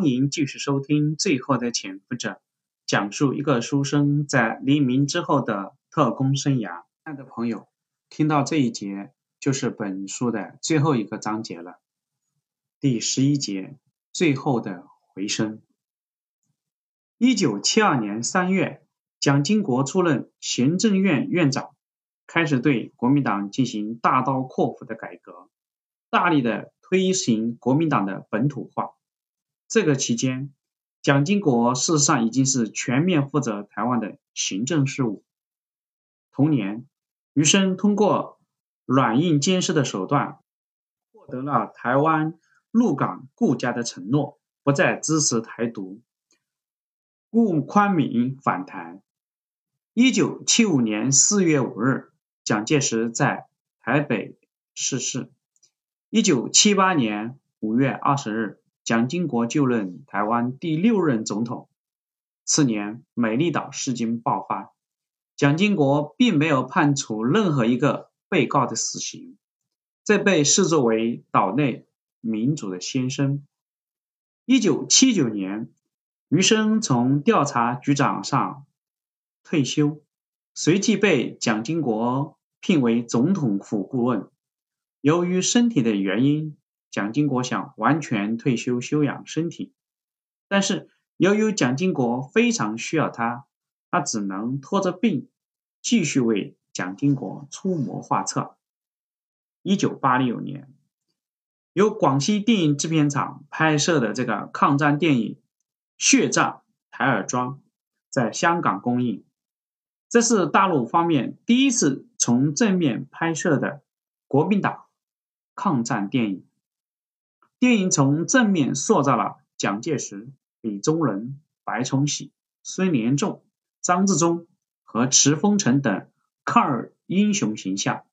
欢迎继续收听《最后的潜伏者》，讲述一个书生在黎明之后的特工生涯。亲爱的朋友，听到这一节就是本书的最后一个章节了，第十一节“最后的回声”。一九七二年三月，蒋经国出任行政院院长，开始对国民党进行大刀阔斧的改革，大力的推行国民党的本土化。这个期间，蒋经国事实上已经是全面负责台湾的行政事务。同年，余生通过软硬兼施的手段，获得了台湾陆港顾家的承诺，不再支持台独。顾宽敏反台。一九七五年四月五日，蒋介石在台北逝世。一九七八年五月二十日。蒋经国就任台湾第六任总统。次年，美丽岛事件爆发，蒋经国并没有判处任何一个被告的死刑，这被视作为岛内民主的先声。一九七九年，余生从调查局长上退休，随即被蒋经国聘为总统府顾问。由于身体的原因。蒋经国想完全退休休养身体，但是由于蒋经国非常需要他，他只能拖着病继续为蒋经国出谋划策。一九八六年，由广西电影制片厂拍摄的这个抗战电影《血战台儿庄》在香港公映，这是大陆方面第一次从正面拍摄的国民党抗战电影。电影从正面塑造了蒋介石、李宗仁、白崇禧、孙连仲、张自忠和池峰城等抗日英雄形象，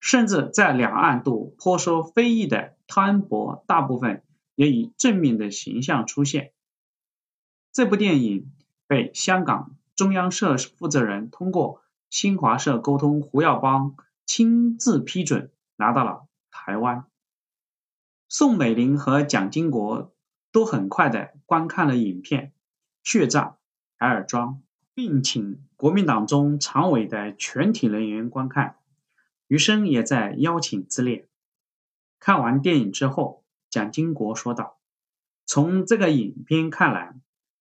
甚至在两岸都颇受非议的汤恩伯，大部分也以正面的形象出现。这部电影被香港中央社负责人通过新华社沟通胡耀邦亲自批准，拿到了台湾。宋美龄和蒋经国都很快的观看了影片《血战台儿庄》，并请国民党中常委的全体人员观看。余生也在邀请之列。看完电影之后，蒋经国说道：“从这个影片看来，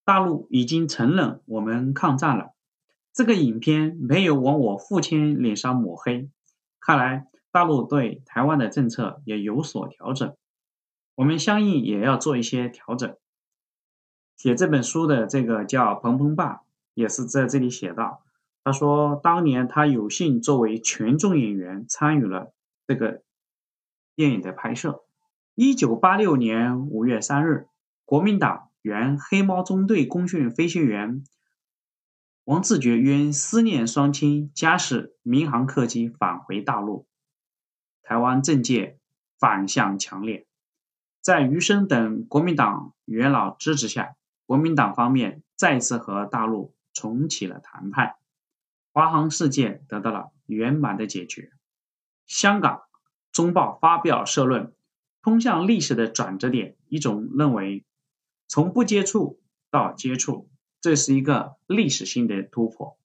大陆已经承认我们抗战了。这个影片没有往我父亲脸上抹黑，看来大陆对台湾的政策也有所调整。”我们相应也要做一些调整。写这本书的这个叫彭彭爸，也是在这里写到，他说当年他有幸作为群众演员参与了这个电影的拍摄。一九八六年五月三日，国民党原黑猫中队功勋飞行员王自觉因思念双亲，驾驶民航客机返回大陆，台湾政界反响强烈。在余生等国民党元老支持下，国民党方面再次和大陆重启了谈判，华航事件得到了圆满的解决。香港《中报》发表社论：“通向历史的转折点，一种认为从不接触到接触，这是一个历史性的突破。”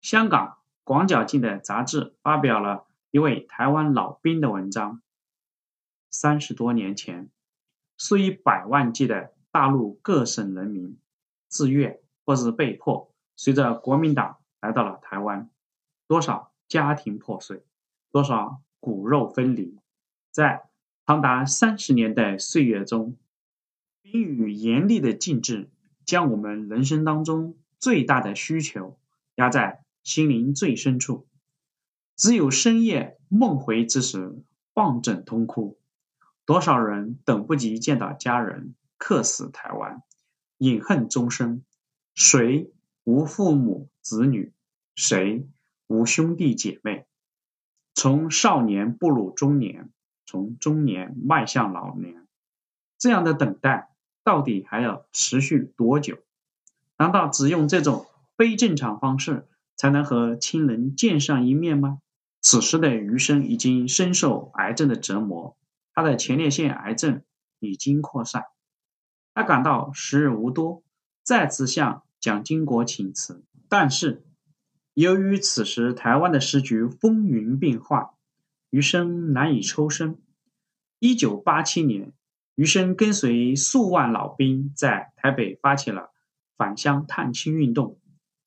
香港《广角镜》的杂志发表了一位台湾老兵的文章。三十多年前，数以百万计的大陆各省人民，自愿或是被迫，随着国民党来到了台湾。多少家庭破碎，多少骨肉分离，在长达三十年的岁月中，冰雨严厉的禁止，将我们人生当中最大的需求压在心灵最深处。只有深夜梦回之时，抱枕痛哭。多少人等不及见到家人，客死台湾，饮恨终生。谁无父母子女？谁无兄弟姐妹？从少年步入中年，从中年迈向老年，这样的等待到底还要持续多久？难道只用这种非正常方式才能和亲人见上一面吗？此时的余生已经深受癌症的折磨。他的前列腺癌症已经扩散。他感到时日无多，再次向蒋经国请辞。但是，由于此时台湾的时局风云变幻，余生难以抽身。一九八七年，余生跟随数万老兵在台北发起了返乡探亲运动，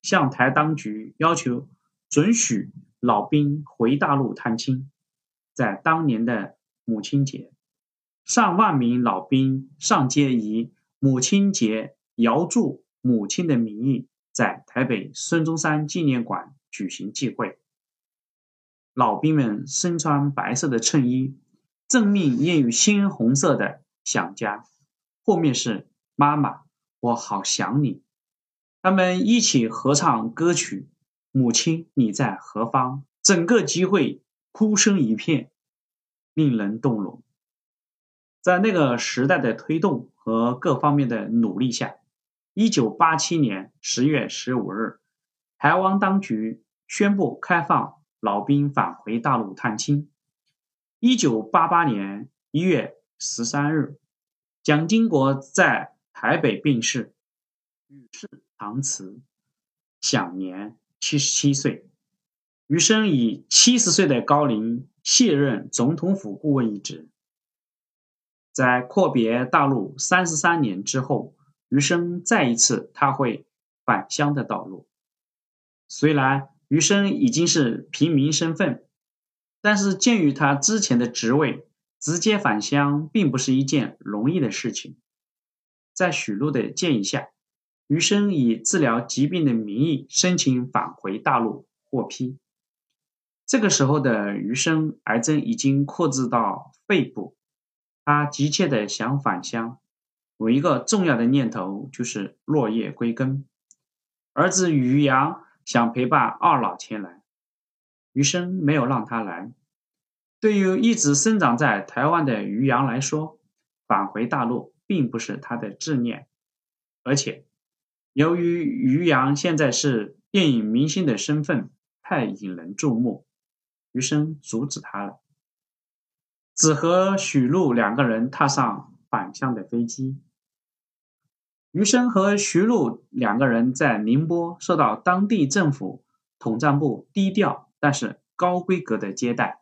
向台当局要求准许老兵回大陆探亲。在当年的母亲节，上万名老兵上街以“母亲节遥祝母亲”的名义，在台北孙中山纪念馆举行聚会。老兵们身穿白色的衬衣，正面印有鲜红色的“想家”，后面是“妈妈，我好想你”。他们一起合唱歌曲《母亲你在何方》，整个集会。哭声一片，令人动容。在那个时代的推动和各方面的努力下，一九八七年十月十五日，台湾当局宣布开放老兵返回大陆探亲。一九八八年一月十三日，蒋经国在台北病逝，与世长辞，享年七十七岁。余生以七十岁的高龄卸任总统府顾问一职。在阔别大陆三十三年之后，余生再一次踏会返乡的道路。虽然余生已经是平民身份，但是鉴于他之前的职位，直接返乡并不是一件容易的事情。在许禄的建议下，余生以治疗疾病的名义申请返回大陆，获批。这个时候的余生，癌症已经扩至到肺部，他急切的想返乡，有一个重要的念头就是落叶归根。儿子余阳想陪伴二老前来，余生没有让他来。对于一直生长在台湾的余阳来说，返回大陆并不是他的志念，而且由于余阳现在是电影明星的身份，太引人注目。余生阻止他了，只和许禄两个人踏上返乡的飞机。余生和徐禄两个人在宁波受到当地政府统战部低调但是高规格的接待，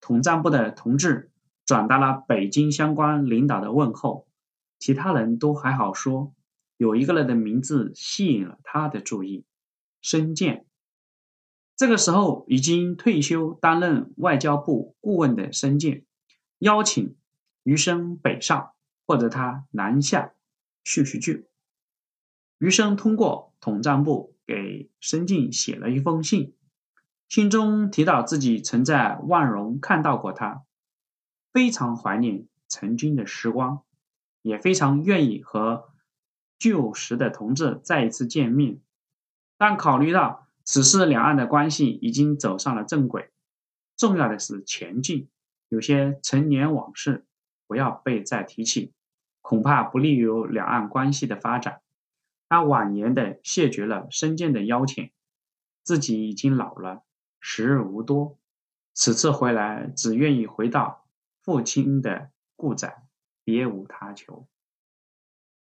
统战部的同志转达了北京相关领导的问候，其他人都还好说，有一个人的名字吸引了他的注意，申健。这个时候已经退休，担任外交部顾问的申健邀请余生北上，或者他南下叙叙旧。余生通过统战部给申进写了一封信，信中提到自己曾在万荣看到过他，非常怀念曾经的时光，也非常愿意和旧时的同志再一次见面，但考虑到。此时两岸的关系已经走上了正轨，重要的是前进。有些陈年往事不要被再提起，恐怕不利于两岸关系的发展。他婉言的谢绝了申健的邀请，自己已经老了，时日无多，此次回来只愿意回到父亲的故宅，别无他求。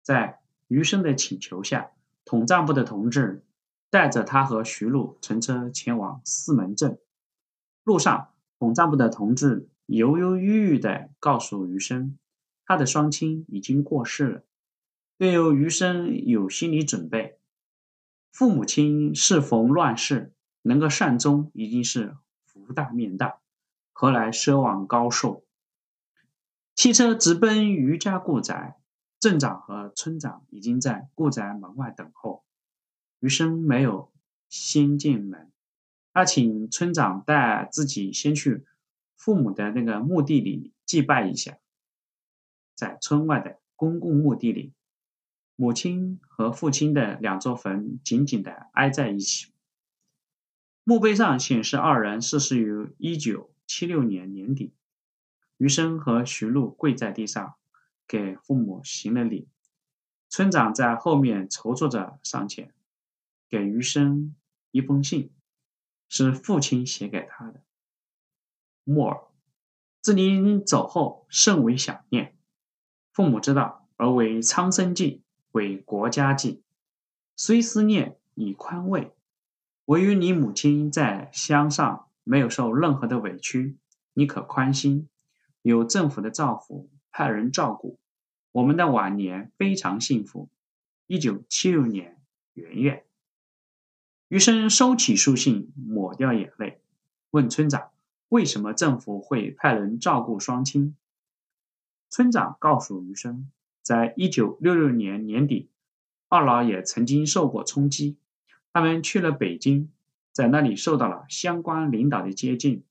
在余生的请求下，统战部的同志。带着他和徐禄乘车前往四门镇，路上，统战部的同志犹犹豫豫地告诉余生，他的双亲已经过世了。对于余生有心理准备，父母亲适逢乱世，能够善终已经是福大面大，何来奢望高寿？汽车直奔余家故宅，镇长和村长已经在故宅门外等候。余生没有先进门，他请村长带自己先去父母的那个墓地里祭拜一下。在村外的公共墓地里，母亲和父亲的两座坟紧紧地挨在一起。墓碑上显示二人逝世于一九七六年年底。余生和徐璐跪在地上，给父母行了礼。村长在后面筹措着上前。给余生一封信，是父亲写给他的。莫尔，自您走后甚为想念。父母知道而为苍生计，为国家计。虽思念，以宽慰。我与你母亲在乡上没有受任何的委屈，你可宽心。有政府的照拂，派人照顾，我们的晚年非常幸福。一九七六年元月，余生收起书信，抹掉眼泪，问村长：“为什么政府会派人照顾双亲？”村长告诉余生，在一九六六年年底，二老也曾经受过冲击，他们去了北京，在那里受到了相关领导的接近。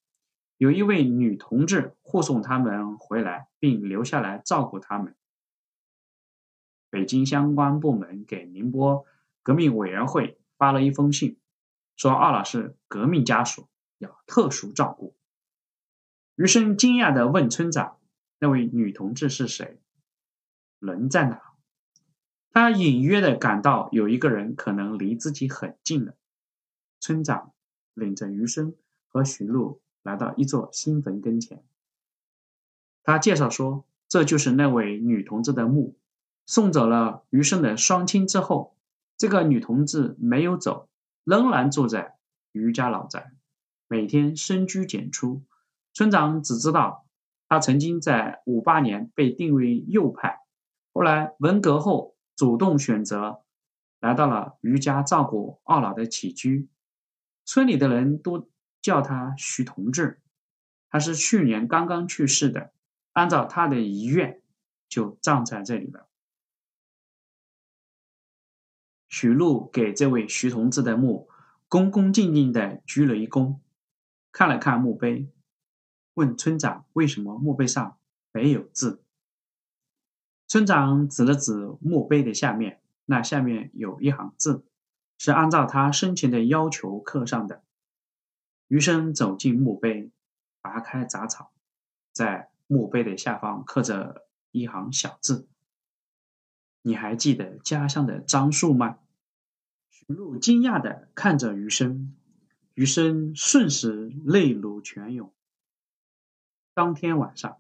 有一位女同志护送他们回来，并留下来照顾他们。北京相关部门给宁波革命委员会发了一封信，说二老是革命家属，要特殊照顾。余生惊讶地问村长：“那位女同志是谁？人在哪？”他隐约地感到有一个人可能离自己很近了。村长领着余生和徐璐。来到一座新坟跟前，他介绍说：“这就是那位女同志的墓。送走了余生的双亲之后，这个女同志没有走，仍然住在余家老宅，每天深居简出。村长只知道，她曾经在五八年被定为右派，后来文革后主动选择来到了余家照顾二老的起居。村里的人都。”叫他徐同志，他是去年刚刚去世的，按照他的遗愿，就葬在这里了。许禄给这位徐同志的墓恭恭敬敬的鞠了一躬，看了看墓碑，问村长为什么墓碑上没有字。村长指了指墓碑的下面，那下面有一行字，是按照他生前的要求刻上的。余生走进墓碑，拔开杂草，在墓碑的下方刻着一行小字：“你还记得家乡的樟树吗？”徐璐惊讶地看着余生，余生瞬时泪如泉涌。当天晚上。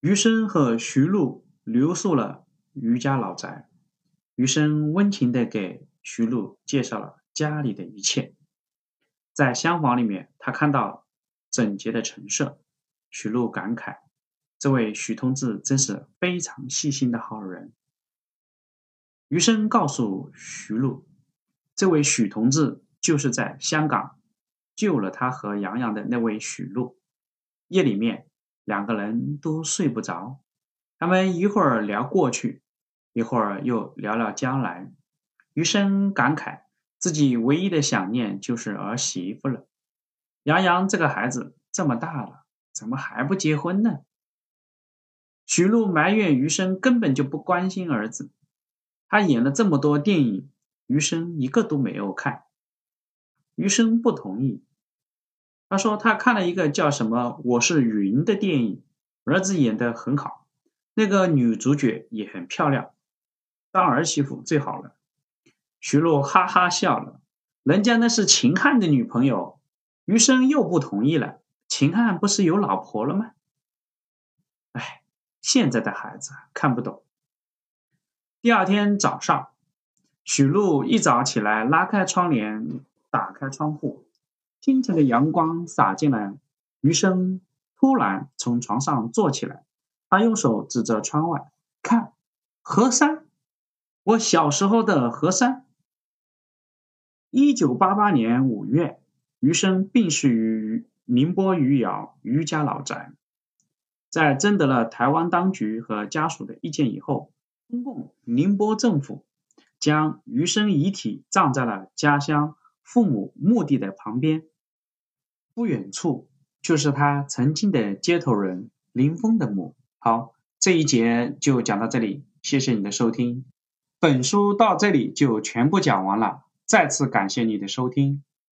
余生和徐璐留宿了余家老宅，余生温情地给徐璐介绍了家里的一切。在厢房里面，他看到整洁的陈设，徐璐感慨：“这位许同志真是非常细心的好人。”余生告诉徐璐：“这位许同志就是在香港救了他和杨洋的那位许璐。”夜里面。两个人都睡不着，他们一会儿聊过去，一会儿又聊聊将来。余生感慨，自己唯一的想念就是儿媳妇了。杨洋这个孩子这么大了，怎么还不结婚呢？徐璐埋怨余生根本就不关心儿子，他演了这么多电影，余生一个都没有看。余生不同意。他说他看了一个叫什么“我是云”的电影，儿子演的很好，那个女主角也很漂亮，当儿媳妇最好了。徐璐哈哈笑了，人家那是秦汉的女朋友。余生又不同意了，秦汉不是有老婆了吗？哎，现在的孩子看不懂。第二天早上，许璐一早起来，拉开窗帘，打开窗户。清晨的阳光洒进来，余生突然从床上坐起来，他用手指着窗外，看河山，我小时候的河山。一九八八年五月，余生病逝于宁波余姚余家老宅。在征得了台湾当局和家属的意见以后，中共宁波政府将余生遗体葬在了家乡父母墓地的旁边。不远处就是他曾经的接头人林峰的墓。好，这一节就讲到这里，谢谢你的收听。本书到这里就全部讲完了，再次感谢你的收听。